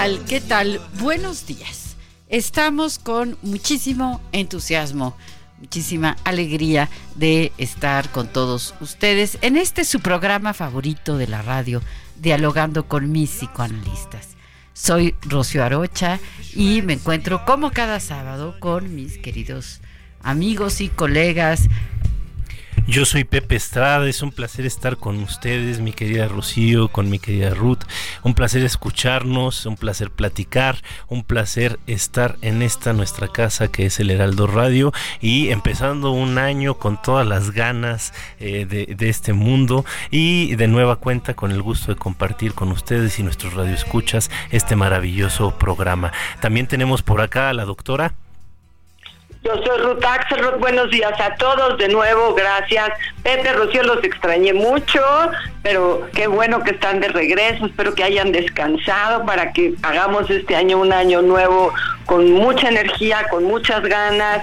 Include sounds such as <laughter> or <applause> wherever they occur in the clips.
¿Qué tal? Buenos días. Estamos con muchísimo entusiasmo, muchísima alegría de estar con todos ustedes en este su programa favorito de la radio, dialogando con mis psicoanalistas. Soy Rocio Arocha y me encuentro como cada sábado con mis queridos amigos y colegas yo soy Pepe Estrada, es un placer estar con ustedes, mi querida Rocío, con mi querida Ruth. Un placer escucharnos, un placer platicar, un placer estar en esta nuestra casa que es el Heraldo Radio y empezando un año con todas las ganas eh, de, de, este mundo y de nueva cuenta con el gusto de compartir con ustedes y nuestros radioescuchas este maravilloso programa. También tenemos por acá a la doctora. Yo soy Ruth buenos días a todos. De nuevo, gracias. Pepe, Rocío, los extrañé mucho, pero qué bueno que están de regreso, espero que hayan descansado para que hagamos este año un año nuevo con mucha energía, con muchas ganas,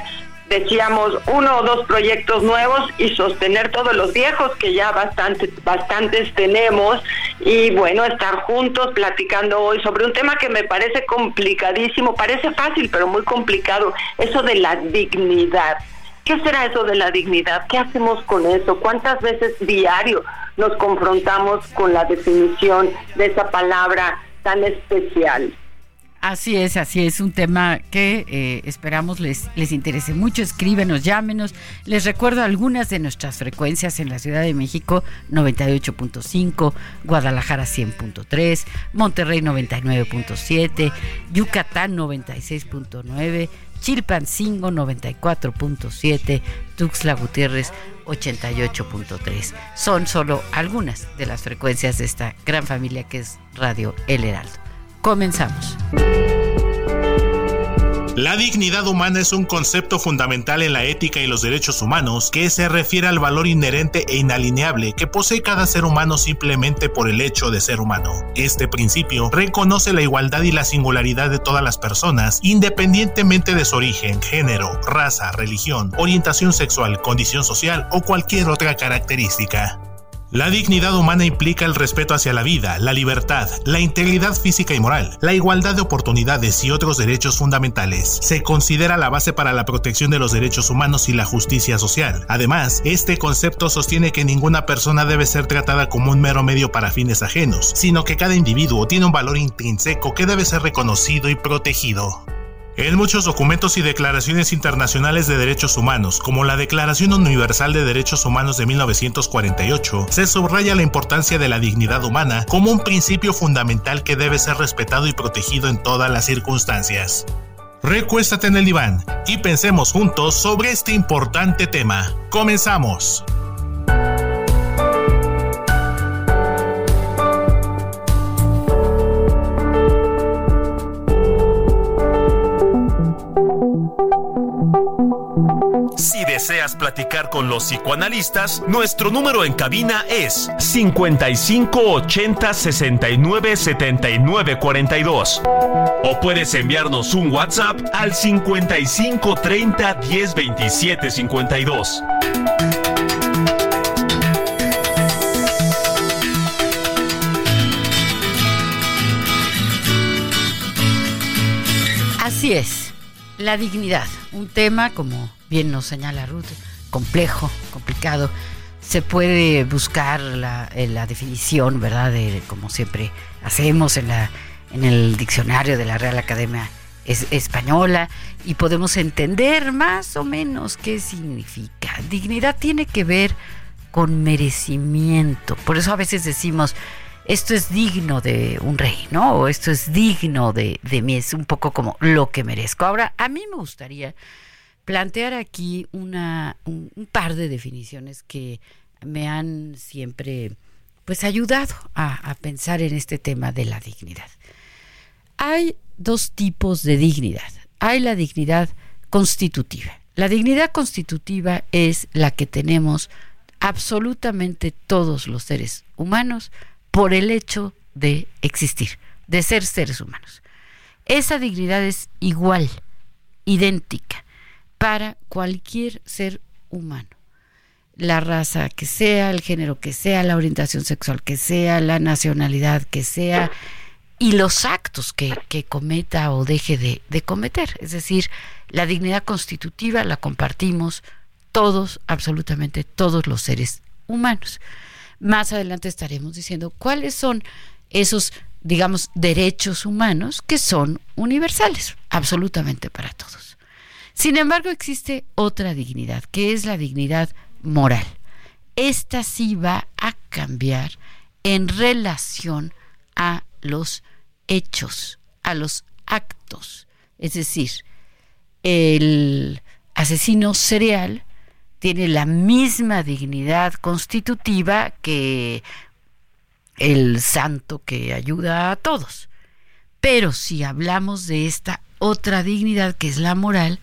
decíamos uno o dos proyectos nuevos y sostener todos los viejos que ya bastante, bastantes tenemos y bueno, estar juntos platicando hoy sobre un tema que me parece complicadísimo, parece fácil pero muy complicado, eso de la dignidad. ¿Qué será eso de la dignidad? ¿Qué hacemos con eso? ¿Cuántas veces diario nos confrontamos con la definición de esa palabra tan especial? Así es, así es, un tema que eh, esperamos les, les interese mucho. Escríbenos, llámenos. Les recuerdo algunas de nuestras frecuencias en la Ciudad de México 98.5, Guadalajara 100.3, Monterrey 99.7, Yucatán 96.9, Chilpancingo 94.7, Tuxtla Gutiérrez 88.3. Son solo algunas de las frecuencias de esta gran familia que es Radio El Heraldo. Comenzamos. La dignidad humana es un concepto fundamental en la ética y los derechos humanos que se refiere al valor inherente e inalineable que posee cada ser humano simplemente por el hecho de ser humano. Este principio reconoce la igualdad y la singularidad de todas las personas, independientemente de su origen, género, raza, religión, orientación sexual, condición social o cualquier otra característica. La dignidad humana implica el respeto hacia la vida, la libertad, la integridad física y moral, la igualdad de oportunidades y otros derechos fundamentales. Se considera la base para la protección de los derechos humanos y la justicia social. Además, este concepto sostiene que ninguna persona debe ser tratada como un mero medio para fines ajenos, sino que cada individuo tiene un valor intrínseco que debe ser reconocido y protegido. En muchos documentos y declaraciones internacionales de derechos humanos, como la Declaración Universal de Derechos Humanos de 1948, se subraya la importancia de la dignidad humana como un principio fundamental que debe ser respetado y protegido en todas las circunstancias. Recuéstate en el diván y pensemos juntos sobre este importante tema. Comenzamos. Deseas platicar con los psicoanalistas, nuestro número en cabina es 55 80 69 79 42. O puedes enviarnos un WhatsApp al 55 30 10 27 52. Así es, la dignidad, un tema como bien nos señala Ruth, complejo, complicado, se puede buscar la, eh, la definición, ¿verdad? De, como siempre hacemos en, la, en el diccionario de la Real Academia Española y podemos entender más o menos qué significa. Dignidad tiene que ver con merecimiento. Por eso a veces decimos, esto es digno de un rey, ¿no? O esto es digno de, de mí, es un poco como lo que merezco. Ahora, a mí me gustaría plantear aquí una, un, par de definiciones que me han siempre pues ayudado a, a pensar en este tema de la dignidad. Hay dos tipos de dignidad. Hay la dignidad constitutiva. La dignidad constitutiva es la que tenemos absolutamente todos los seres humanos por el hecho de existir, de ser seres humanos. Esa dignidad es igual, idéntica, para cualquier ser humano. La raza que sea, el género que sea, la orientación sexual que sea, la nacionalidad que sea, y los actos que, cometa o deje de, de cometer. Es decir, la dignidad constitutiva la compartimos todos, absolutamente todos los seres humanos. Más adelante estaremos diciendo cuáles son esos, digamos, derechos humanos que son universales, absolutamente para todos. Sin embargo, existe otra dignidad, que es la dignidad moral. Esta sí va a cambiar en relación a los hechos, a los actos. Es decir, el asesino serial tiene la misma dignidad constitutiva que el santo que ayuda a todos. Pero si hablamos de esta otra dignidad que es la moral,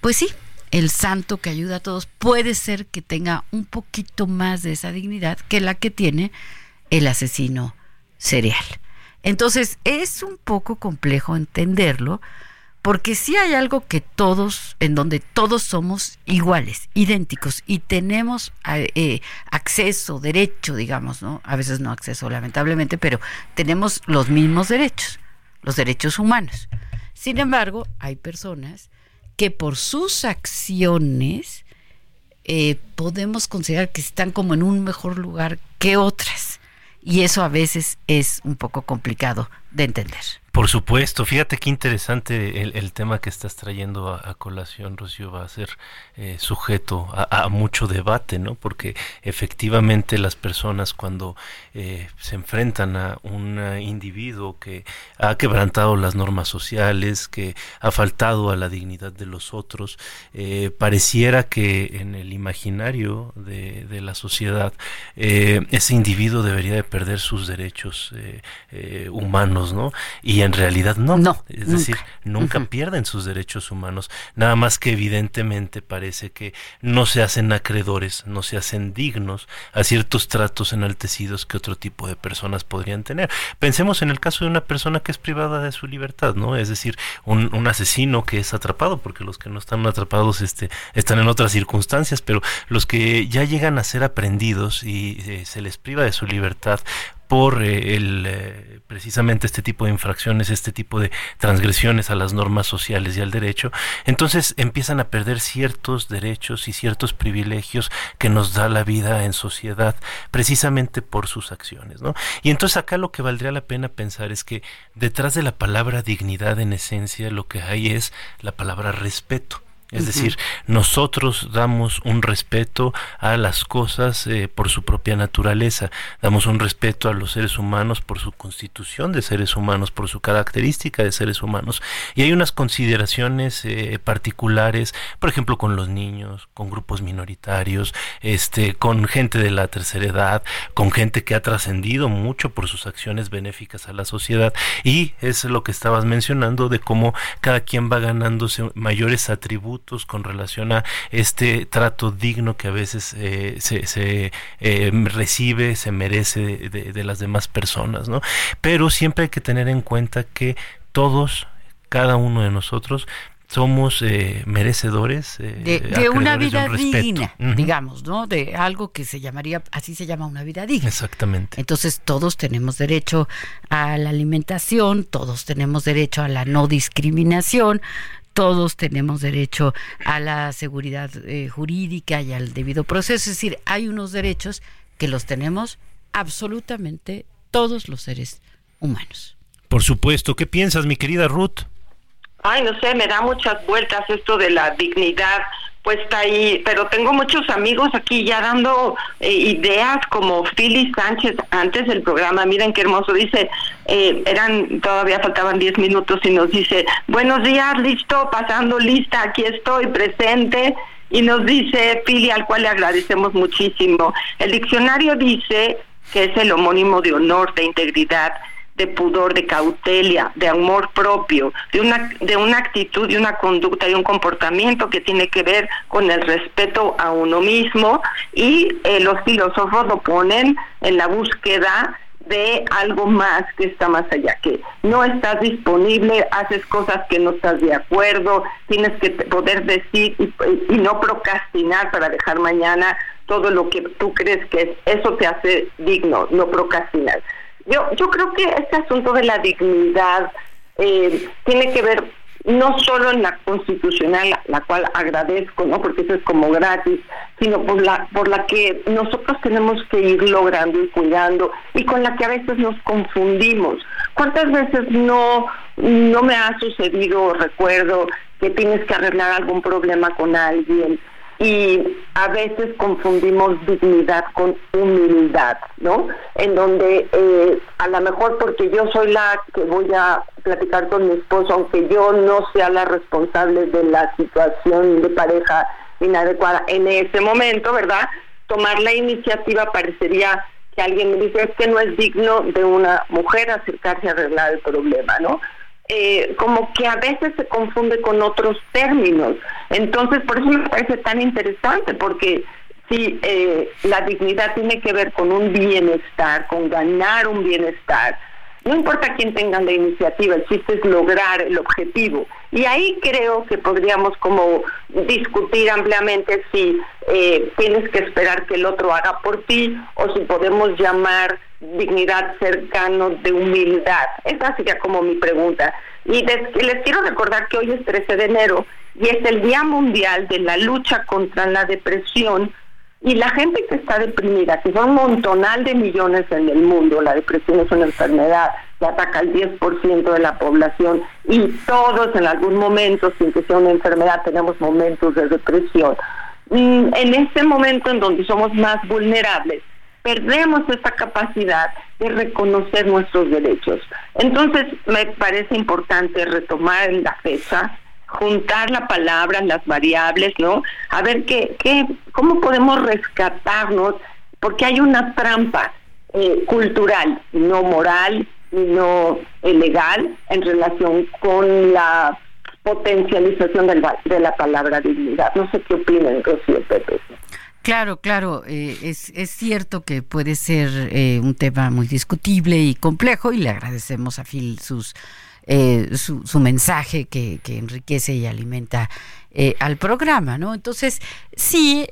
pues sí, el santo que ayuda a todos puede ser que tenga un poquito más de esa dignidad que la que tiene el asesino serial. Entonces es un poco complejo entenderlo, porque si hay algo que todos, en donde todos somos iguales, idénticos y tenemos eh, acceso, derecho, digamos, ¿no? A veces no acceso, lamentablemente, pero tenemos los mismos derechos, los derechos humanos. Sin embargo, hay personas que por sus acciones eh, podemos considerar que están como en un mejor lugar que otras. Y eso a veces es un poco complicado de entender. Por supuesto, fíjate qué interesante el, tema que estás trayendo a, colación, Rocío, va a ser eh, sujeto a, mucho debate, ¿no? Porque efectivamente las personas cuando eh, se enfrentan a un individuo que ha quebrantado las normas sociales, que ha faltado a la dignidad de los otros, eh, pareciera que en el imaginario de, de la sociedad ese individuo debería de perder sus derechos humanos, ¿no? Y en realidad no. no es decir, nunca pierden sus derechos humanos, nada más que evidentemente parece que no se hacen acreedores, no se hacen dignos a ciertos tratos enaltecidos que otro tipo de personas podrían tener. Pensemos en el caso de una persona que es privada de su libertad, ¿no? Es decir, un, un asesino que es atrapado, porque los que no están atrapados este, están en otras circunstancias, pero los que ya llegan a ser aprendidos y eh, se les priva de su libertad por eh, el, eh, precisamente este tipo de infracciones, este tipo de transgresiones a las normas sociales y al derecho, entonces empiezan a perder ciertos derechos y ciertos privilegios que nos da la vida en sociedad, precisamente por sus acciones. ¿no? Y entonces acá lo que valdría la pena pensar es que detrás de la palabra dignidad en esencia lo que hay es la palabra respeto. Es decir, nosotros damos un respeto a las cosas eh, por su propia naturaleza, damos un respeto a los seres humanos por su constitución de seres humanos, por su característica de seres humanos. Y hay unas consideraciones eh, particulares, por ejemplo, con los niños, con grupos minoritarios, este, con gente de la tercera edad, con gente que ha trascendido mucho por sus acciones benéficas a la sociedad. Y es lo que estabas mencionando de cómo cada quien va ganándose mayores atributos con relación a este trato digno que a veces eh, se, eh, recibe, se merece de, las demás personas, ¿no? Pero siempre hay que tener en cuenta que todos, cada uno de nosotros, somos eh, merecedores de, una vida digna, digamos, ¿no? De algo que se llamaría, así se llama una vida digna. Exactamente. Entonces todos tenemos derecho a la alimentación, todos tenemos derecho a la no discriminación, todos tenemos derecho a la seguridad eh, jurídica y al debido proceso. Es decir, hay unos derechos que los tenemos absolutamente todos los seres humanos. Por supuesto. ¿Qué piensas, mi querida Ruth? Ay, no sé, me da muchas vueltas esto de la dignidad puesta ahí, pero tengo muchos amigos aquí ya dando eh, ideas como Phyllis Sánchez antes del programa, miren qué hermoso, dice, eh, eran, todavía faltaban 10 minutos y nos dice, buenos días, listo, pasando lista, aquí estoy presente, y nos dice Philly, al cual le agradecemos muchísimo, el diccionario dice que es el homónimo de honor, de integridad, de pudor, de cautela, de amor propio, de una, de una actitud y una conducta y un comportamiento que tiene que ver con el respeto a uno mismo y eh, los filósofos lo ponen en la búsqueda de algo más que está más allá, que no estás disponible, haces cosas que no estás de acuerdo, tienes que poder decir y, y no procrastinar para dejar mañana todo lo que tú crees que es, eso te hace digno, no procrastinar. Yo, yo creo que este asunto de la dignidad eh, tiene que ver no solo en la constitucional, la cual agradezco, ¿no? Porque eso es como gratis, sino por la por la que nosotros tenemos que ir logrando y cuidando y con la que a veces nos confundimos. ¿Cuántas veces no no me ha sucedido, recuerdo que tienes que arreglar algún problema con alguien y a veces confundimos dignidad con humildad, ¿no? En donde eh, a lo mejor porque yo soy la que voy a platicar con mi esposo, aunque yo no sea la responsable de la situación de pareja inadecuada en ese momento, ¿verdad? Tomar la iniciativa parecería que alguien me dice es que no es digno de una mujer acercarse a arreglar el problema, ¿no? Eh, como que a veces se confunde con otros términos. Entonces, por eso me parece tan interesante, porque si eh, la dignidad tiene que ver con un bienestar, con ganar un bienestar, no importa quién tenga la iniciativa, el chiste es lograr el objetivo. Y ahí creo que podríamos como discutir ampliamente si eh, tienes que esperar que el otro haga por ti o si podemos llamar dignidad cercano de humildad. Esa sería como mi pregunta. Y les, quiero recordar que hoy es 13 de enero y es el Día Mundial de la Lucha contra la Depresión. Y la gente que está deprimida, que son un montonal de millones en el mundo, la depresión es una enfermedad que ataca al 10% de la población y todos en algún momento, sin que sea una enfermedad, tenemos momentos de depresión. En ese momento en donde somos más vulnerables, perdemos esa capacidad de reconocer nuestros derechos. Entonces, me parece importante retomar la fecha, juntar la palabra, las variables, ¿no? A ver qué, qué, cómo podemos rescatarnos, porque hay una trampa eh, cultural, no moral, no legal, en relación con la potencialización del, de la palabra dignidad. No sé qué opinan, Rocío Pepe. Claro, claro, eh, es, es, cierto que puede ser eh, un tema muy discutible y complejo y le agradecemos a Phil sus, eh, su, mensaje que, que, enriquece y alimenta al programa, ¿no? Entonces, sí,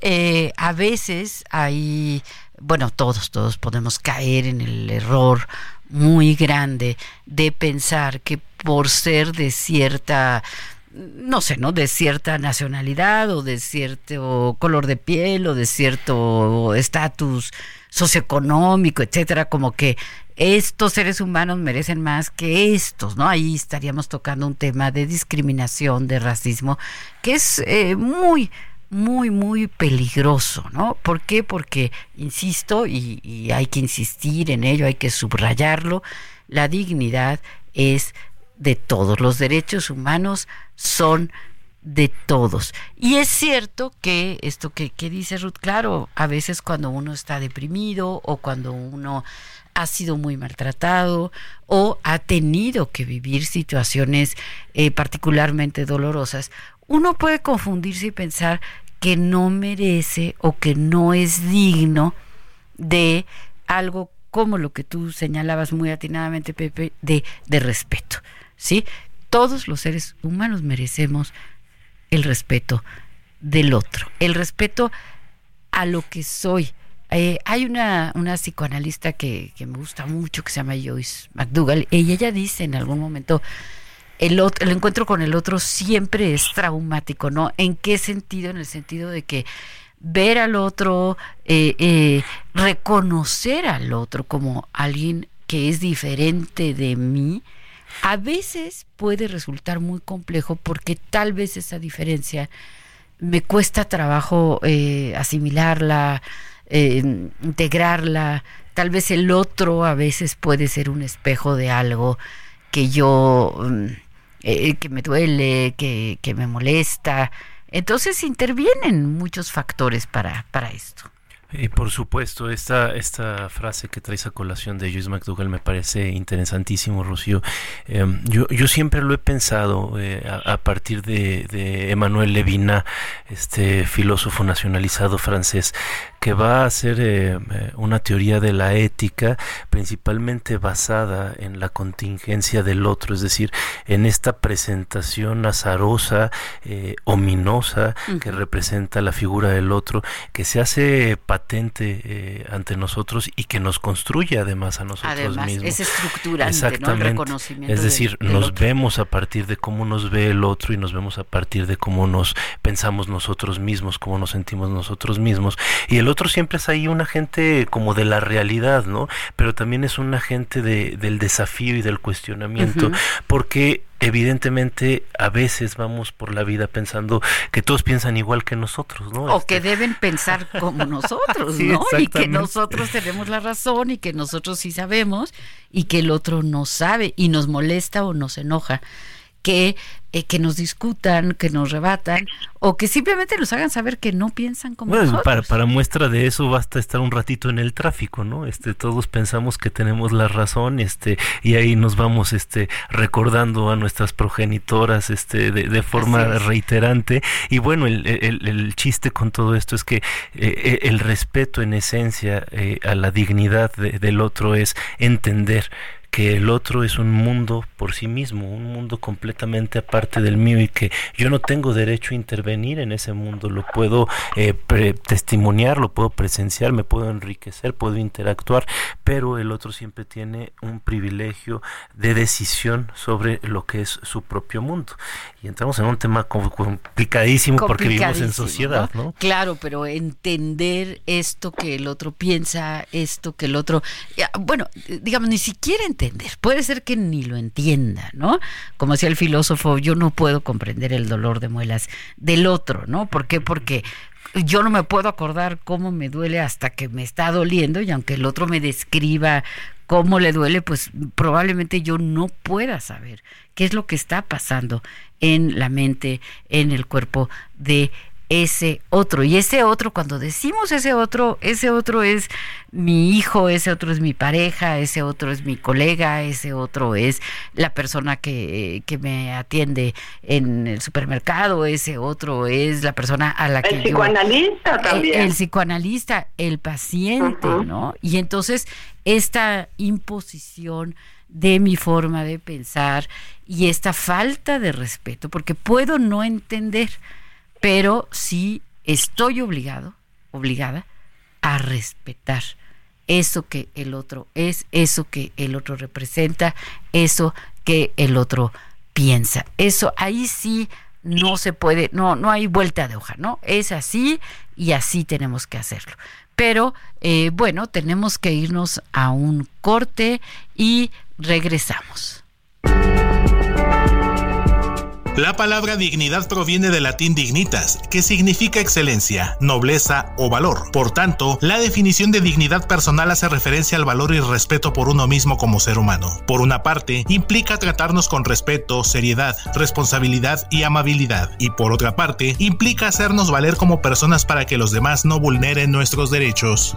a veces hay, bueno, todos, todos podemos caer en el error muy grande de pensar que por ser de cierta no sé, ¿no? De cierta nacionalidad o de cierto color de piel o de cierto estatus socioeconómico, etcétera, como que estos seres humanos merecen más que estos, ¿no? Ahí estaríamos tocando un tema de discriminación, de racismo, que es eh, muy, muy, muy peligroso, ¿no? ¿Por qué? Porque, insisto, y, y hay que insistir en ello, hay que subrayarlo, la dignidad es de todos. Los derechos humanos son de todos. Y es cierto que esto que, dice Ruth, claro, a veces cuando uno está deprimido o cuando uno ha sido muy maltratado o ha tenido que vivir situaciones eh, particularmente dolorosas, uno puede confundirse y pensar que no merece o que no es digno de algo como lo que tú señalabas muy atinadamente, Pepe, de, de respeto. ¿sí? Todos los seres humanos merecemos el respeto del otro, el respeto a lo que soy. Eh, hay una, una psicoanalista que, me gusta mucho, que se llama Joyce McDougall, y ella dice en algún momento el, el encuentro con el otro siempre es traumático, ¿no? ¿En qué sentido? En el sentido de que ver al otro, eh, eh, reconocer al otro como alguien que es diferente de mí, a veces puede resultar muy complejo porque tal vez esa diferencia me cuesta trabajo asimilarla, integrarla. Tal vez el otro a veces puede ser un espejo de algo que yo, mm, que me duele, que, que me molesta. Entonces intervienen muchos factores para, para esto. Y por supuesto, esta, esta frase que traes a colación de Joyce McDougall me parece interesantísimo, Rocío. Em, yo, yo siempre lo he pensado eh, a, partir de, de Emmanuel Levinas, este filósofo nacionalizado francés, que va a ser eh, eh, una teoría de la ética principalmente basada en la contingencia del otro, es decir, en esta presentación azarosa, ominosa, que representa la figura del otro, que se hace patente eh, ante nosotros y que nos construye además a nosotros además, mismos. Es estructurante, Exactamente. ¿no? reconocimiento es decir, nos vemos a partir de cómo nos ve el otro y nos vemos a partir de cómo nos pensamos nosotros mismos, cómo nos sentimos nosotros mismos. Y el otro siempre es ahí un agente como de la realidad, ¿no? Pero también es un agente de, del desafío y del cuestionamiento, porque evidentemente a veces vamos por la vida pensando que todos piensan igual que nosotros, ¿no? O que este deben pensar como <laughs> nosotros, ¿no? y que nosotros tenemos la razón y que nosotros sí sabemos y que el otro no sabe y nos molesta o nos enoja que, eh, que nos discutan, que nos rebatan o que simplemente nos hagan saber que no piensan como nosotros. Para, para muestra de eso basta estar un ratito en el tráfico, ¿no? Este, todos pensamos que tenemos la razón, este, y ahí nos vamos, este, recordando a nuestras progenitoras, este, de, forma reiterante. Y bueno, el, el, el, chiste con todo esto es que eh, eh, el respeto en esencia a la dignidad del otro es entender que el otro es un mundo por sí mismo, un mundo completamente aparte del mío y que yo no tengo derecho a intervenir en ese mundo, lo puedo eh, testimoniar, lo puedo presenciar, me puedo enriquecer, puedo interactuar, pero el otro siempre tiene un privilegio de decisión sobre lo que es su propio mundo. Y entramos en un tema complicadísimo, porque vivimos en sociedad, ¿no? Claro, pero entender esto que el otro piensa, esto que el otro, bueno, digamos, ni siquiera entender, puede ser que ni lo entienda, ¿no? Como decía el filósofo, yo no puedo comprender el dolor de muelas del otro, ¿no? ¿Por qué? Porque yo no me puedo acordar cómo me duele hasta que me está doliendo y aunque el otro me describa cómo le duele, pues probablemente yo no pueda saber qué es lo que está pasando en la mente, en el cuerpo de ese otro. Y ese otro, cuando decimos ese otro, ese otro es mi hijo, ese otro es mi pareja, ese otro es mi colega, ese otro es la persona que, que me atiende en el supermercado, ese otro es la persona a la que... El psicoanalista también. El, psicoanalista, el paciente, ¿no? Y entonces esta imposición de mi forma de pensar y esta falta de respeto, porque puedo no entender, pero sí estoy obligado, obligada a respetar eso que el otro es, eso que el otro representa, eso que el otro piensa. Eso ahí sí no se puede, no, no hay vuelta de hoja, ¿no? Es así y así tenemos que hacerlo. Pero eh, bueno, tenemos que irnos a un corte y regresamos. La palabra dignidad proviene del latín dignitas, que significa excelencia, nobleza o valor. Por tanto, la definición de dignidad personal hace referencia al valor y respeto por uno mismo como ser humano. Por una parte, implica tratarnos con respeto, seriedad, responsabilidad y amabilidad. Y por otra parte, implica hacernos valer como personas para que los demás no vulneren nuestros derechos.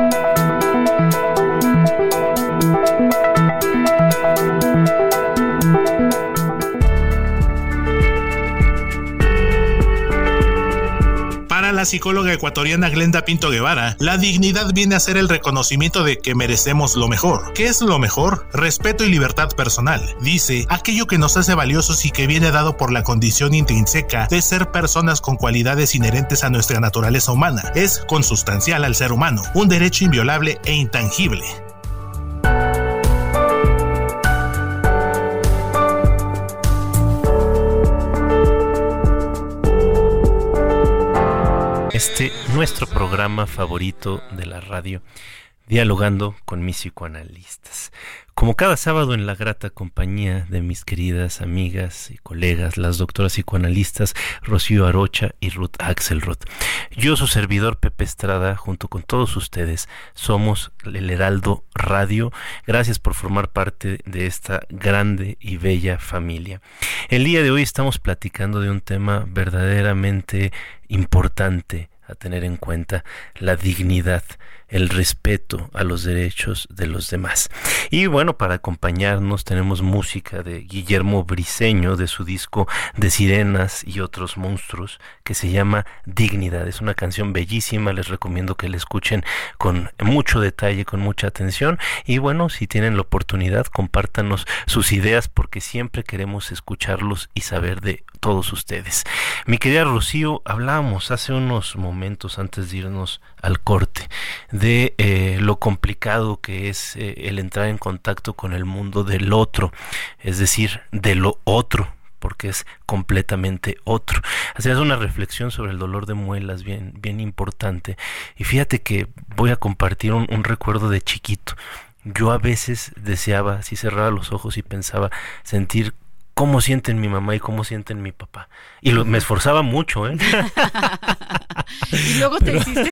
La psicóloga ecuatoriana Glenda Pinto Guevara, la dignidad viene a ser el reconocimiento de que merecemos lo mejor. ¿Qué es lo mejor? Respeto y libertad personal. Dice, aquello que nos hace valiosos y que viene dado por la condición intrínseca de ser personas con cualidades inherentes a nuestra naturaleza humana. Es consustancial al ser humano, un derecho inviolable e intangible. Este nuestro programa favorito de la radio, dialogando con mis psicoanalistas. Como cada sábado en la grata compañía de mis queridas amigas y colegas, las doctoras psicoanalistas Rocío Arocha y Ruth Axelrod. Yo, su servidor Pepe Estrada, junto con todos ustedes, somos el Heraldo Radio. Gracias por formar parte de esta grande y bella familia. El día de hoy estamos platicando de un tema verdaderamente importante a tener en cuenta, la dignidad el respeto a los derechos de los demás. Y bueno, para acompañarnos tenemos música de Guillermo Briseño de su disco de Sirenas y otros monstruos que se llama Dignidad. Es una canción bellísima, les recomiendo que la escuchen con mucho detalle, con mucha atención y bueno, si tienen la oportunidad, compártanos sus ideas porque siempre queremos escucharlos y saber de todos ustedes. Mi querida Rocío, hablábamos hace unos momentos antes de irnos al corte de eh, lo complicado que es eh, el entrar en contacto con el mundo del otro, es decir, de lo otro porque es completamente otro. Hacías una reflexión sobre el dolor de muelas bien, bien importante. Y fíjate que voy a compartir un, un recuerdo de chiquito. Yo a veces deseaba, así cerraba los ojos y pensaba sentir cómo sienten mi mamá y cómo sienten mi papá. Y lo, me esforzaba mucho, ¿eh? <laughs> y luego te hiciste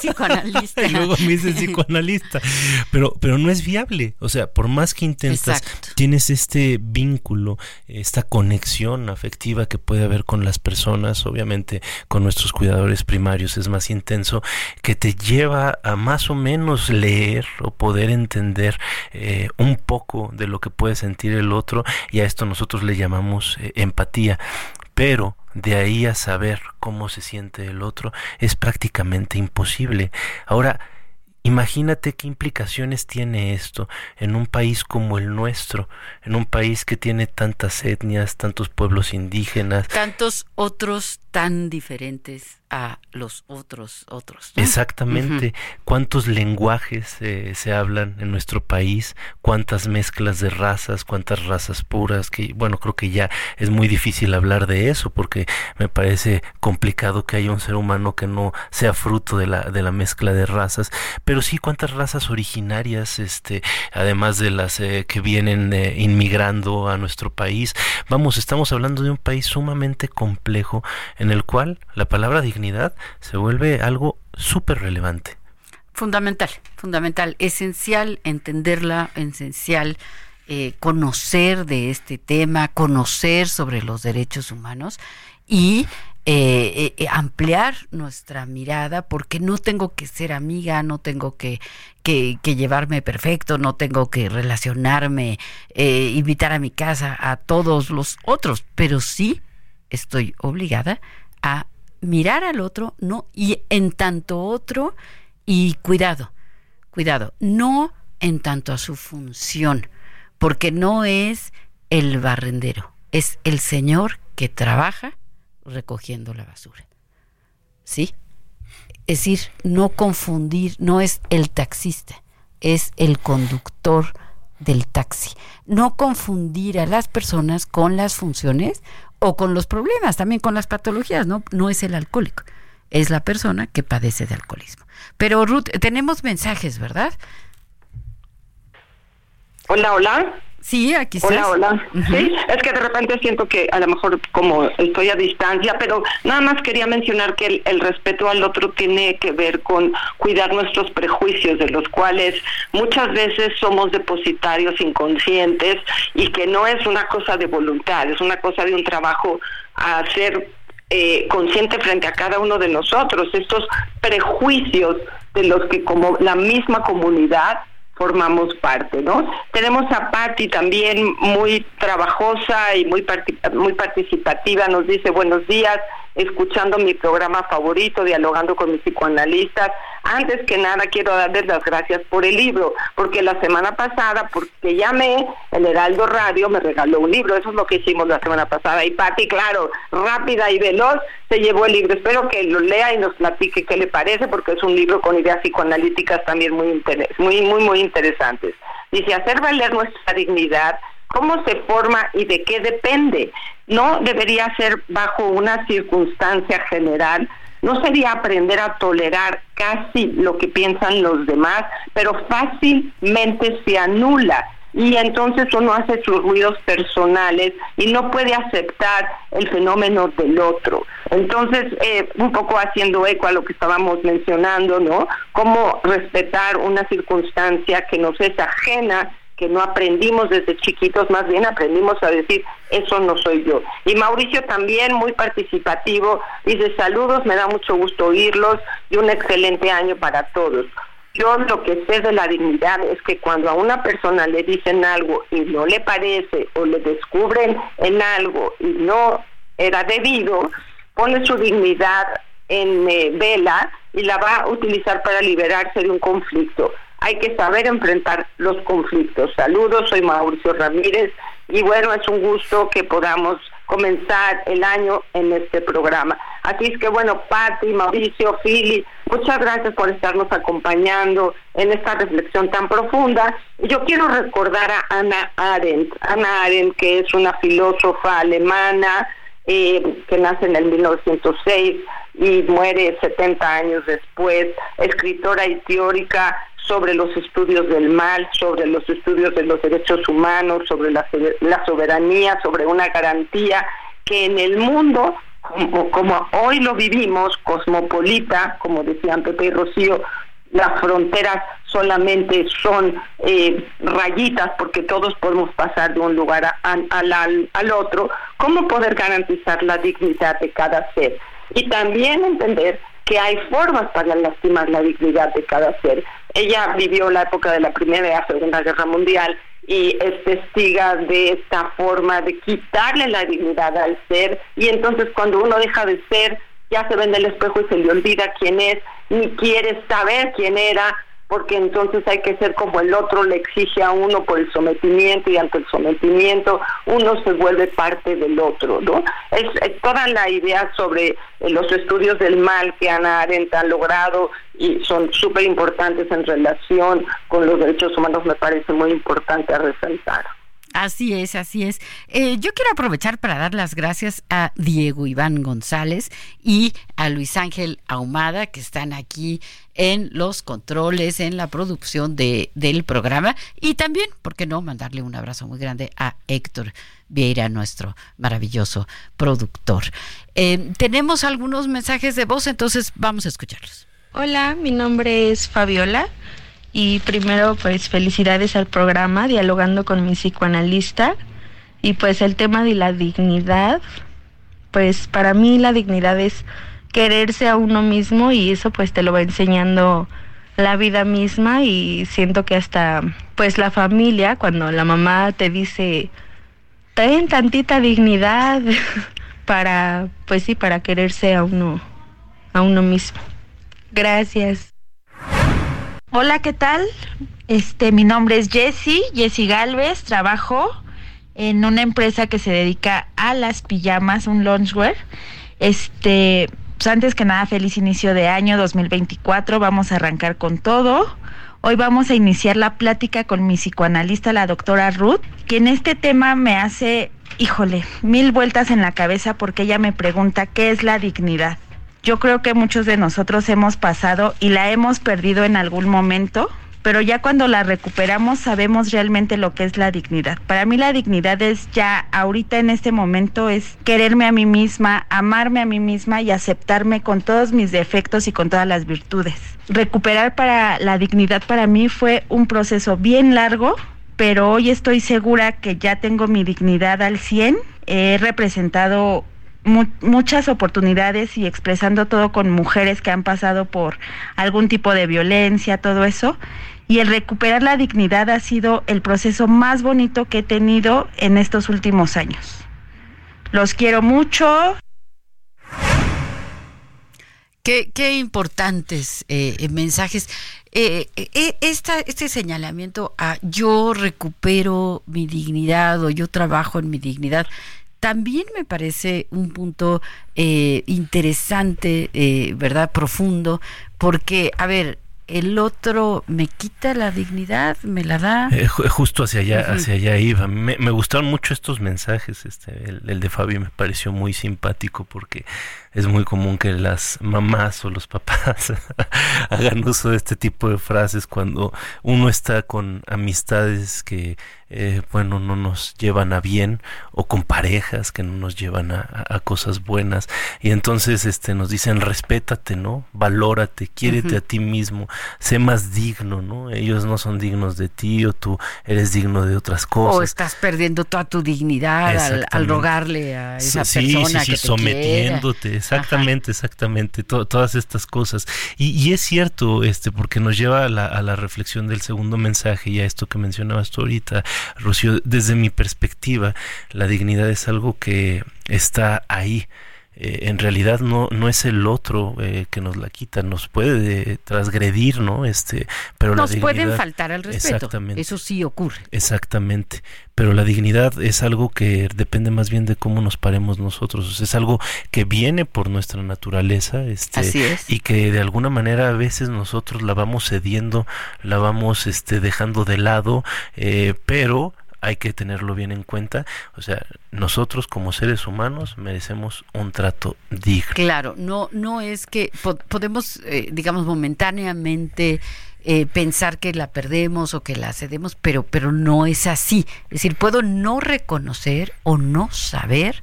psicoanalista. <laughs> y luego me dices psicoanalista. Pero, pero no es viable. O sea, por más que intentas, Exacto. tienes este vínculo, esta conexión afectiva que puede haber con las personas, obviamente con nuestros cuidadores primarios es más intenso, que te lleva a más o menos leer o poder entender eh, un poco de lo que puede sentir el otro y a esto nosotros le llamamos eh, empatía. Pero de ahí a saber cómo se siente el otro es prácticamente imposible. Ahora, imagínate qué implicaciones tiene esto en un país como el nuestro, en un país que tiene tantas etnias, tantos pueblos indígenas. Tantos otros tan diferentes a los otros otros. ¿no? Exactamente. ¿Cuántos lenguajes eh, se hablan en nuestro país? ¿Cuántas mezclas de razas? ¿Cuántas razas puras? Que bueno, creo que ya es muy difícil hablar de eso porque me parece complicado que haya un ser humano que no sea fruto de la, de la mezcla de razas. Pero sí, ¿cuántas razas originarias, este, además de las eh, que vienen eh, inmigrando a nuestro país? Vamos, estamos hablando de un país sumamente complejo en el cual la palabra dignidad se vuelve algo súper relevante. Fundamental, fundamental, esencial entenderla, esencial eh, conocer de este tema, conocer sobre los derechos humanos y eh, eh, ampliar nuestra mirada, porque no tengo que ser amiga, no tengo que, llevarme perfecto, no tengo que relacionarme, invitar a mi casa a todos los otros, pero sí estoy obligada a mirar al otro, no, y en tanto otro, y cuidado, cuidado, no en tanto a su función, porque no es el barrendero, es el señor que trabaja recogiendo la basura. ¿Sí? Es decir, no confundir, no es el taxista, es el conductor del taxi. No confundir a las personas con las funciones o con los problemas, también con las patologías, ¿no? No es el alcohólico, es la persona que padece de alcoholismo. Pero Ruth, tenemos mensajes, ¿verdad? Hola, hola. Sí, aquí Hola, hola. Sí, es que de repente siento que a lo mejor como estoy a distancia, pero nada más quería mencionar que el, respeto al otro tiene que ver con cuidar nuestros prejuicios, de los cuales muchas veces somos depositarios inconscientes y que no es una cosa de voluntad, es una cosa de un trabajo a hacer eh, consciente frente a cada uno de nosotros, estos prejuicios de los que como la misma comunidad formamos parte, ¿no? Tenemos a Patti también muy trabajosa y muy muy participativa, nos dice buenos días, escuchando mi programa favorito, dialogando con mis psicoanalistas. Antes que nada quiero darles las gracias por el libro, porque la semana pasada, porque llamé, el Heraldo Radio me regaló un libro, eso es lo que hicimos la semana pasada. Y Patti, claro, rápida y veloz, se llevó el libro. Espero que lo lea y nos platique qué le parece, porque es un libro con ideas psicoanalíticas también muy, muy, muy, muy interesantes. Dice, hacer valer nuestra dignidad cómo se forma y de qué depende. No debería ser bajo una circunstancia general, no sería aprender a tolerar casi lo que piensan los demás, pero fácilmente se anula y entonces uno hace sus ruidos personales y no puede aceptar el fenómeno del otro. Entonces, eh, un poco haciendo eco a lo que estábamos mencionando, ¿no? Cómo respetar una circunstancia que nos es ajena que no aprendimos desde chiquitos, más bien aprendimos a decir, eso no soy yo. Y Mauricio también, muy participativo, dice, saludos, me da mucho gusto oírlos y un excelente año para todos. Yo lo que sé de la dignidad es que cuando a una persona le dicen algo y no le parece o le descubren en algo y no era debido, pone su dignidad en eh, vela y la va a utilizar para liberarse de un conflicto hay que saber enfrentar los conflictos. Saludos, soy Mauricio Ramírez y bueno, es un gusto que podamos comenzar el año en este programa. Así es que bueno, Patti, Mauricio, Fili, muchas gracias por estarnos acompañando en esta reflexión tan profunda. Yo quiero recordar a Ana Arendt, Ana Arendt que es una filósofa alemana eh, que nace en el 1906 y muere 70 años después, escritora y teórica sobre los estudios del mal, sobre los estudios de los derechos humanos, sobre la, soberanía, sobre una garantía que en el mundo, como, hoy lo vivimos, cosmopolita, como decían Pepe y Rocío, las fronteras solamente son eh, rayitas porque todos podemos pasar de un lugar al otro, ¿cómo poder garantizar la dignidad de cada ser? Y también entender que hay formas para lastimar la dignidad de cada ser. Ella vivió la época de la Primera y la Segunda Guerra Mundial y es testiga de esta forma de quitarle la dignidad al ser. Y entonces cuando uno deja de ser ya se ve en el espejo y se le olvida quién es, ni quiere saber quién era, porque entonces hay que ser como el otro le exige a uno por el sometimiento y ante el sometimiento uno se vuelve parte del otro, ¿no? Es, toda la idea sobre eh, los estudios del mal que Ana Arendt ha logrado y son súper importantes en relación con los derechos humanos me parece muy importante a resaltar. Así es, así es. Eh, yo quiero aprovechar para dar las gracias a Diego Iván González y a Luis Ángel Ahumada, que están aquí en los controles, en la producción de, del programa. Y también, ¿por qué no?, mandarle un abrazo muy grande a Héctor Vieira, nuestro maravilloso productor. Eh, tenemos algunos mensajes de voz, entonces vamos a escucharlos. Hola, mi nombre es Fabiola. Y primero, pues felicidades al programa, dialogando con mi psicoanalista. Y pues el tema de la dignidad, pues para mí la dignidad es quererse a uno mismo y eso pues te lo va enseñando la vida misma y siento que hasta pues la familia, cuando la mamá te dice, ten tantita dignidad <laughs> para, pues sí, para quererse a uno, a uno mismo. Gracias. Hola, ¿qué tal? Este, mi nombre es Jessie, Jessie Galvez, trabajo en una empresa que se dedica a las pijamas, un loungewear. Este, pues antes que nada, feliz inicio de año 2024, vamos a arrancar con todo. Hoy vamos a iniciar la plática con mi psicoanalista, la doctora Ruth, que en este tema me hace, híjole, mil vueltas en la cabeza porque ella me pregunta qué es la dignidad yo creo que muchos de nosotros hemos pasado y la hemos perdido en algún momento pero ya cuando la recuperamos sabemos realmente lo que es la dignidad. Para mí la dignidad es ya ahorita en este momento es quererme a mí misma, amarme a mí misma y aceptarme con todos mis defectos y con todas las virtudes. Recuperar para la dignidad para mí fue un proceso bien largo, pero hoy estoy segura que ya tengo mi dignidad al 100. He representado muchas oportunidades y expresando todo con mujeres que han pasado por algún tipo de violencia, todo eso. Y el recuperar la dignidad ha sido el proceso más bonito que he tenido en estos últimos años. Los quiero mucho. Qué, importantes eh, mensajes. Eh, eh, esta, este señalamiento a yo recupero mi dignidad o yo trabajo en mi dignidad también me parece un punto eh, interesante, eh, ¿verdad? Profundo, porque, a ver, el otro me quita la dignidad, me la da. Eh, justo hacia allá, hacia allá iba. Me, gustaron mucho estos mensajes. Este, el, el, de Fabio me pareció muy simpático porque es muy común que las mamás o los papás <laughs> hagan uso de este tipo de frases cuando uno está con amistades que, eh, bueno, no nos llevan a bien o con parejas que no nos llevan a, cosas buenas y entonces este nos dicen respétate, ¿no? Valórate, quiérete a ti mismo, sé más digno, ¿no? Ellos no son dignos de ti o tú eres digno de otras cosas. O estás perdiendo toda tu dignidad al, rogarle a esa persona que te sometiéndote Exactamente, exactamente, todas estas cosas. Y, es cierto, este, porque nos lleva a la, a la, reflexión del segundo mensaje y a esto que mencionabas tú ahorita, Rocío, desde mi perspectiva, la dignidad es algo que está ahí eh, en realidad no, no es el otro eh, que nos la quita, nos puede transgredir, ¿no? Este, pero nos pueden faltar al respeto. Eso sí ocurre. Exactamente. Pero la dignidad es algo que depende más bien de cómo nos paremos nosotros. es algo que viene por nuestra naturaleza, este, y que de alguna manera a veces nosotros la vamos cediendo, la vamos este, dejando de lado, eh, pero hay que tenerlo bien en cuenta. O sea, nosotros como seres humanos merecemos un trato digno. Claro, no, no es que podemos, eh, digamos, momentáneamente eh, pensar que la perdemos o que la cedemos, pero, pero no es así. Es decir, puedo no reconocer o no saber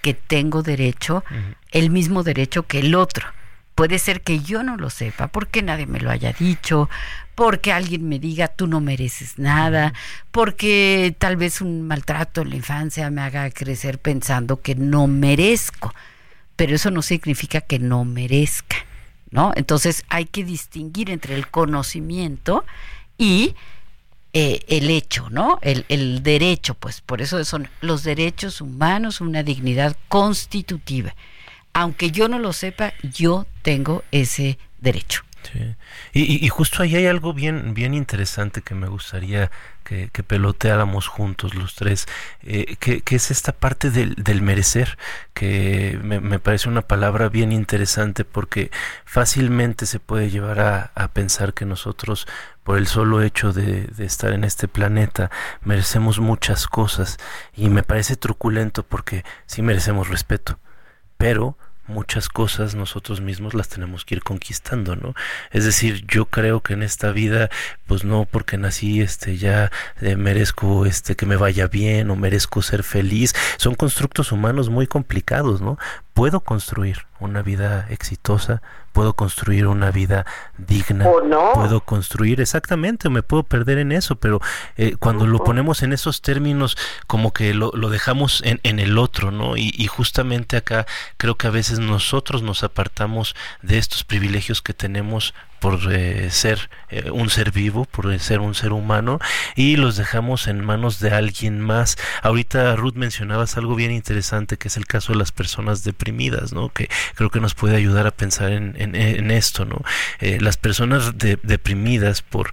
que tengo derecho, el mismo derecho que el otro. Puede ser que yo no lo sepa porque nadie me lo haya dicho, porque alguien me diga tú no mereces nada, porque tal vez un maltrato en la infancia me haga crecer pensando que no merezco, pero eso no significa que no merezca, ¿no? Entonces hay que distinguir entre el conocimiento y eh, el hecho, ¿no? El, el derecho, pues por eso son los derechos humanos, una dignidad constitutiva. Aunque yo no lo sepa, yo tengo ese derecho. Y, y, justo ahí hay algo bien, bien interesante que me gustaría que, peloteáramos juntos los tres, eh, que, es esta parte del, del merecer, que me, parece una palabra bien interesante porque fácilmente se puede llevar a, pensar que nosotros, por el solo hecho de, de, estar en este planeta, merecemos muchas cosas y me parece truculento porque sí merecemos respeto, pero muchas cosas nosotros mismos las tenemos que ir conquistando, ¿no? Es decir, yo creo que en esta vida, pues no porque nací, este, ya eh, merezco, este, que me vaya bien o merezco ser feliz. Son constructos humanos muy complicados, ¿no? Puedo construir una vida exitosa, puedo construir una vida digna, puedo construir exactamente, me puedo perder en eso, pero eh, cuando lo ponemos en esos términos, como que lo, lo dejamos en, en, el otro, ¿no? Y, y, justamente acá creo que a veces nosotros nos apartamos de estos privilegios que tenemos por eh, ser eh, un ser vivo, por ser un ser humano, y los dejamos en manos de alguien más. Ahorita Ruth mencionabas algo bien interesante, que es el caso de las personas deprimidas, ¿no? Que creo que nos puede ayudar a pensar en, en, esto, ¿no? Eh, las personas deprimidas por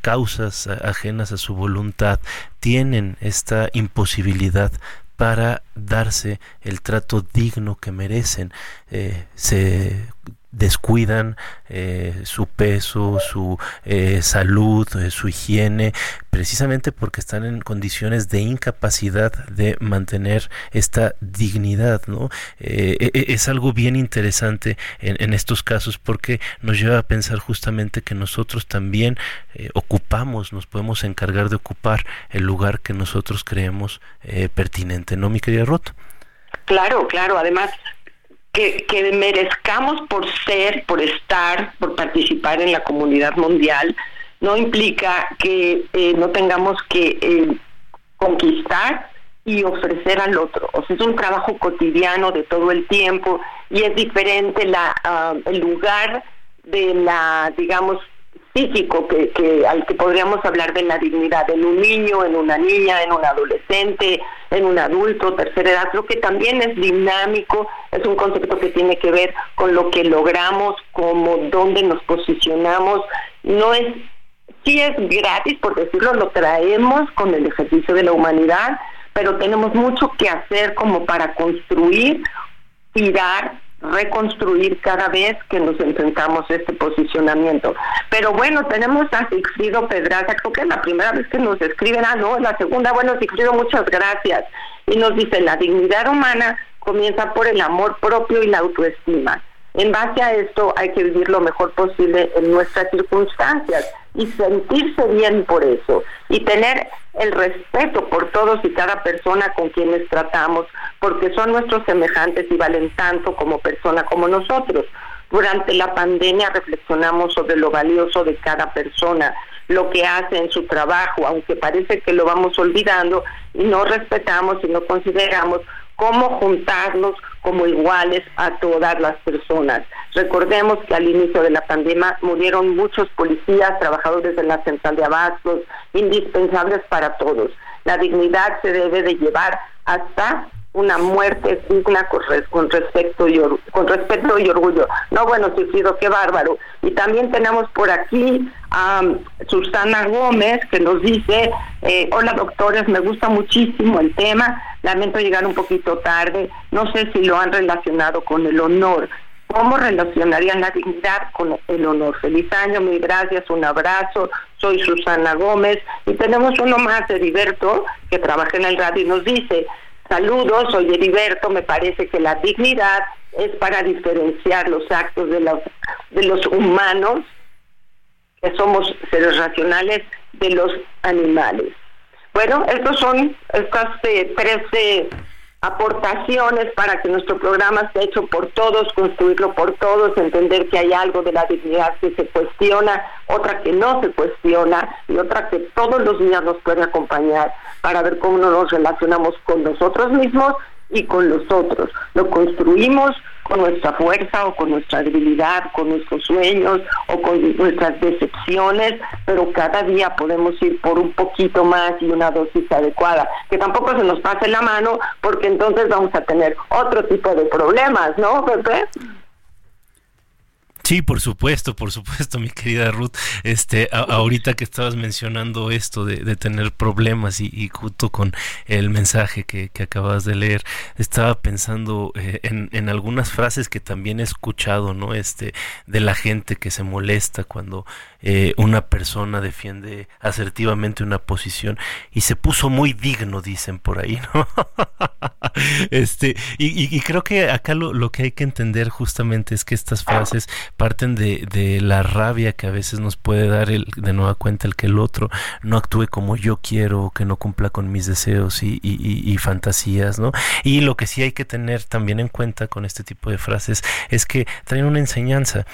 causas ajenas a su voluntad tienen esta imposibilidad para darse el trato digno que merecen. se descuidan eh, su peso, su eh, salud, eh, su higiene, precisamente porque están en condiciones de incapacidad de mantener esta dignidad, ¿no? E, e, es algo bien interesante en, estos casos porque nos lleva a pensar justamente que nosotros también ocupamos, nos podemos encargar de ocupar el lugar que nosotros creemos pertinente, ¿no, mi querida Ruth? Claro, claro, además que, merezcamos por ser, por estar, por participar en la comunidad mundial, no implica que eh, no tengamos que eh, conquistar y ofrecer al otro. Es un trabajo cotidiano de todo el tiempo y es diferente la, ah, el lugar de la, digamos, físico que, que, al que podríamos hablar de la dignidad en un niño, en una niña, en un adolescente, en un adulto, tercera edad. Creo que también es dinámico, es un concepto que tiene que ver con lo que logramos, como dónde nos posicionamos. No es, sí es gratis, por decirlo, lo traemos con el ejercicio de la humanidad, pero tenemos mucho que hacer como para construir, tirar reconstruir cada vez que nos enfrentamos a este posicionamiento. Pero bueno, tenemos a Sigfrido Pedraza, creo que es la primera vez que nos escriben, ah, no, la segunda, bueno, Sigfrido, muchas gracias. Y nos dice, la dignidad humana comienza por el amor propio y la autoestima. En base a esto hay que vivir lo mejor posible en nuestras circunstancias y sentirse bien por eso y tener el respeto por todos y cada persona con quienes tratamos, porque son nuestros semejantes y valen tanto como persona como nosotros. Durante la pandemia reflexionamos sobre lo valioso de cada persona, lo que hace en su trabajo, aunque parece que lo vamos olvidando y no respetamos y no consideramos cómo juntarnos como iguales a todas las personas. Recordemos que al inicio de la pandemia murieron muchos policías, trabajadores de la central de abastos, indispensables para todos. La dignidad se debe de llevar hasta una muerte digna con, respecto y con respeto y orgullo. No, bueno, Cifrido, qué bárbaro. Y también tenemos por aquí a Susana Gómez que nos dice, eh, hola doctores, me gusta muchísimo el tema, lamento llegar un poquito tarde, no sé si lo han relacionado con el honor. ¿Cómo relacionarían la dignidad con el honor? Feliz año, mil gracias, un abrazo. Soy Susana Gómez y tenemos uno más, Heriberto, que trabaja en el radio y nos dice, Saludos, soy Heriberto. Me parece que la dignidad es para diferenciar los actos de los, de los humanos, que somos seres racionales, de los animales. Bueno, estos son estas eh, tres eh, aportaciones para que nuestro programa esté hecho por todos, construirlo por todos, entender que hay algo de la dignidad que se cuestiona, otra que no se cuestiona y otra que todos los días nos puede acompañar para ver cómo nos relacionamos con nosotros mismos y con los otros. Lo construimos con nuestra fuerza o con nuestra debilidad, con nuestros sueños o con nuestras decepciones, pero cada día podemos ir por un poquito más y una dosis adecuada. Que tampoco se nos pase la mano porque entonces vamos a tener otro tipo de problemas, ¿no, Pepe? Sí, por supuesto, por supuesto, mi querida Ruth. Este, ahorita que estabas mencionando esto de, tener problemas y, junto con el mensaje que, acabas de leer, estaba pensando eh, en, algunas frases que también he escuchado, ¿no? Este, de la gente que se molesta cuando eh, una persona defiende asertivamente una posición y se puso muy digno, dicen por ahí, ¿no? <laughs> este, y, creo que acá lo que hay que entender justamente es que estas frases parten de, de, la rabia que a veces nos puede dar el, de nueva cuenta el que el otro no actúe como yo quiero, que no cumpla con mis deseos y, y, fantasías, ¿no? Y lo que sí hay que tener también en cuenta con este tipo de frases es que traen una enseñanza.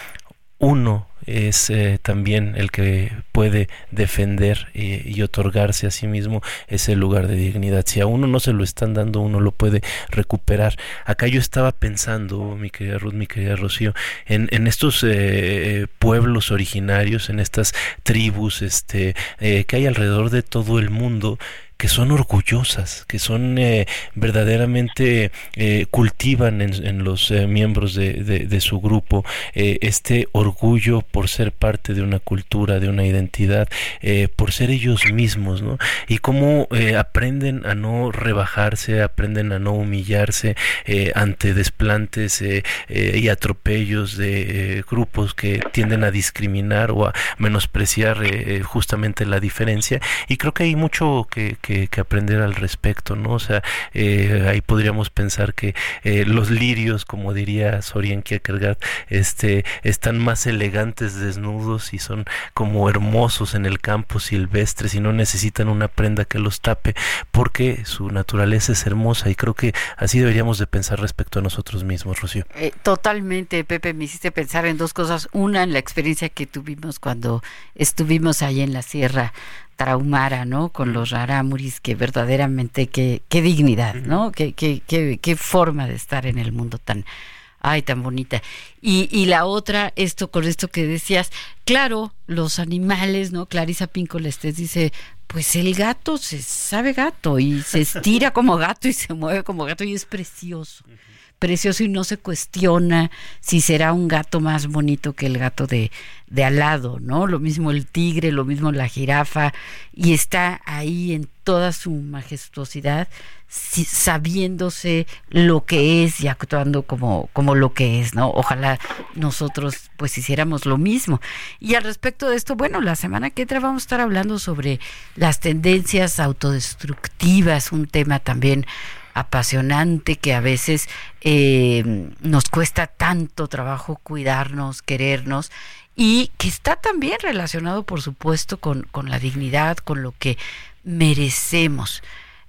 Uno es eh, también el que puede defender y, otorgarse a sí mismo ese lugar de dignidad. Si a uno no se lo están dando, uno lo puede recuperar. Acá yo estaba pensando, mi querida Ruth, mi querida Rocío, en, en estos eh, pueblos originarios, en estas tribus este, eh, que hay alrededor de todo el mundo que son orgullosas, que son eh, verdaderamente eh, cultivan en, los eh, miembros de, su grupo este orgullo por ser parte de una cultura, de una identidad, por ser ellos mismos, ¿no? Y cómo aprenden a no rebajarse, aprenden a no humillarse ante desplantes y atropellos de grupos que tienden a discriminar o a menospreciar justamente la diferencia. Y creo que hay mucho que, aprender al respecto, ¿no? O sea, eh, ahí podríamos pensar que eh, los lirios, como diría Soren Kierkegaard, este, están más elegantes desnudos y son como hermosos en el campo silvestre y no necesitan una prenda que los tape porque su naturaleza es hermosa y creo que así deberíamos de pensar respecto a nosotros mismos, Rocío. Eh, totalmente, Pepe, me hiciste pensar en dos cosas. Una, en la experiencia que tuvimos cuando estuvimos ahí en la sierra traumara, ¿no? Con los rarámuris, que verdaderamente, qué, qué dignidad, ¿no? Qué, qué, qué, qué forma de estar en el mundo tan, ay, tan bonita. Y, y la otra, esto con esto que decías, claro, los animales, ¿no? Clarisa Pinco Lestes dice, pues el gato se sabe gato y se estira <laughs> como gato y se mueve como gato y es precioso precioso y no se cuestiona si será un gato más bonito que el gato de, de al lado, ¿no? Lo mismo el tigre, lo mismo la jirafa, y está ahí en toda su majestuosidad, sabiéndose lo que es y actuando como, como lo que es, ¿no? Ojalá nosotros pues hiciéramos lo mismo. Y al respecto de esto, bueno, la semana que entra vamos a estar hablando sobre las tendencias autodestructivas, un tema también apasionante que a veces eh, nos cuesta tanto trabajo cuidarnos, querernos y que está también relacionado, por supuesto, con, con la dignidad, con lo que merecemos.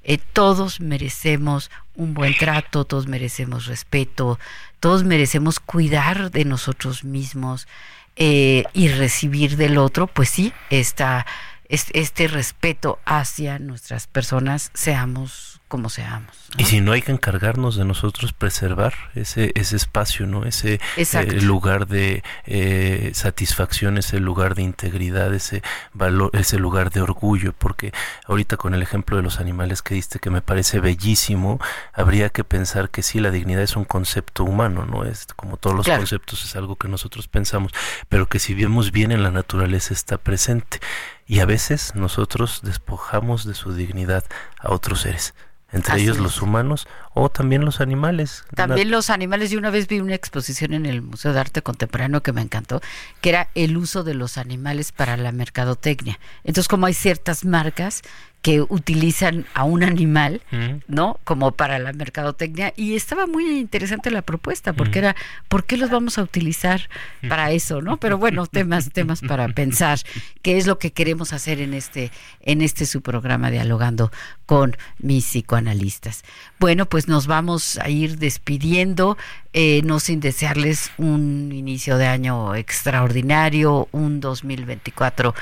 Eh, todos merecemos un buen trato, todos merecemos respeto, todos merecemos cuidar de nosotros mismos eh, y recibir del otro, pues sí, esta, este respeto hacia nuestras personas, seamos como seamos. Y si no hay que encargarnos de nosotros preservar ese, ese espacio, ¿no? Ese eh, lugar de eh, satisfacción, ese lugar de integridad, ese valor, ese lugar de orgullo, porque ahorita con el ejemplo de los animales que diste que me parece bellísimo, habría que pensar que sí, la dignidad es un concepto humano, ¿no? Es como todos los conceptos, es algo que nosotros pensamos, pero que si vemos bien en la naturaleza está presente. Y a veces nosotros despojamos de su dignidad a otros seres entre ellos los humanos o también los animales. También los animales. Yo una vez vi una exposición en el Museo de Arte Contemporáneo que me encantó, que era el uso de los animales para la mercadotecnia. Entonces, como hay ciertas marcas que utilizan a un animal, ¿no? Como para la mercadotecnia. Y estaba muy interesante la propuesta, porque era, ¿por qué los vamos a utilizar para eso, no? Pero bueno, temas, temas para <laughs> pensar qué es lo que queremos hacer en este, en este su programa dialogando con mis psicoanalistas. Bueno, pues nos vamos a ir despidiendo, eh, no sin desearles un inicio de año extraordinario, un 2024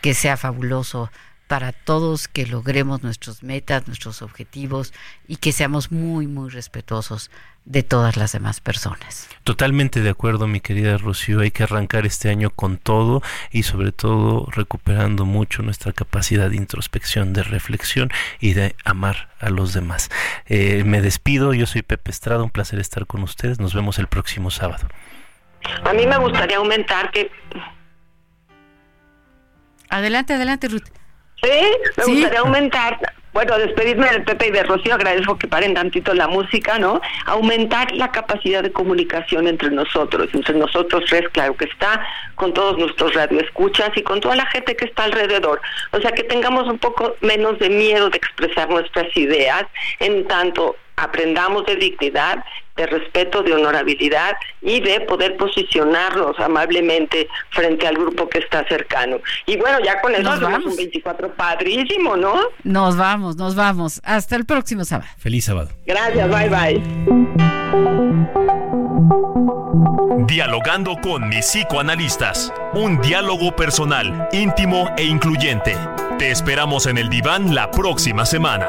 que sea fabuloso para todos que logremos nuestras metas, nuestros objetivos y que seamos muy, muy respetuosos de todas las demás personas. Totalmente de acuerdo, mi querida Rocío. Hay que arrancar este año con todo y sobre todo recuperando mucho nuestra capacidad de introspección, de reflexión y de amar a los demás. Eh, me despido, yo soy Pepe Estrada, un placer estar con ustedes. Nos vemos el próximo sábado. A mí me gustaría aumentar que... Adelante, adelante, Ruth. Sí, me gustaría aumentar, bueno, despedirme del Pepe y de Rocío, agradezco que paren tantito la música, ¿no? Aumentar la capacidad de comunicación entre nosotros, entre nosotros tres, claro que está, con todos nuestros radioescuchas y con toda la gente que está alrededor. O sea, que tengamos un poco menos de miedo de expresar nuestras ideas, en tanto aprendamos de dignidad, de respeto, de honorabilidad y de poder posicionarnos amablemente frente al grupo que está cercano. Y bueno, ya con eso tenemos un 24 padrísimo, ¿no? Nos vamos, nos vamos. Hasta el próximo sábado. Feliz sábado. Gracias, bye bye. Dialogando con mis psicoanalistas. Un diálogo personal, íntimo e incluyente. Te esperamos en el diván la próxima semana.